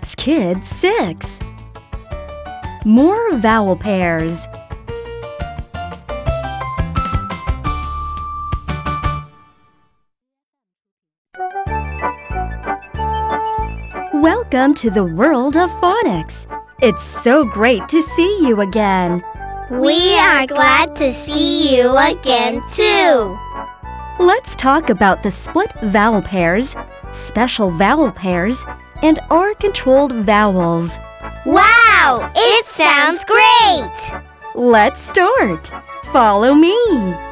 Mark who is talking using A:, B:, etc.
A: Phonics Kids 6. More vowel pairs. Welcome to the world of phonics. It's so great to see you again.
B: We are glad to see you again, too.
A: Let's talk about the split vowel pairs, special vowel pairs, and R controlled vowels.
B: Wow, it sounds great!
A: Let's start. Follow me.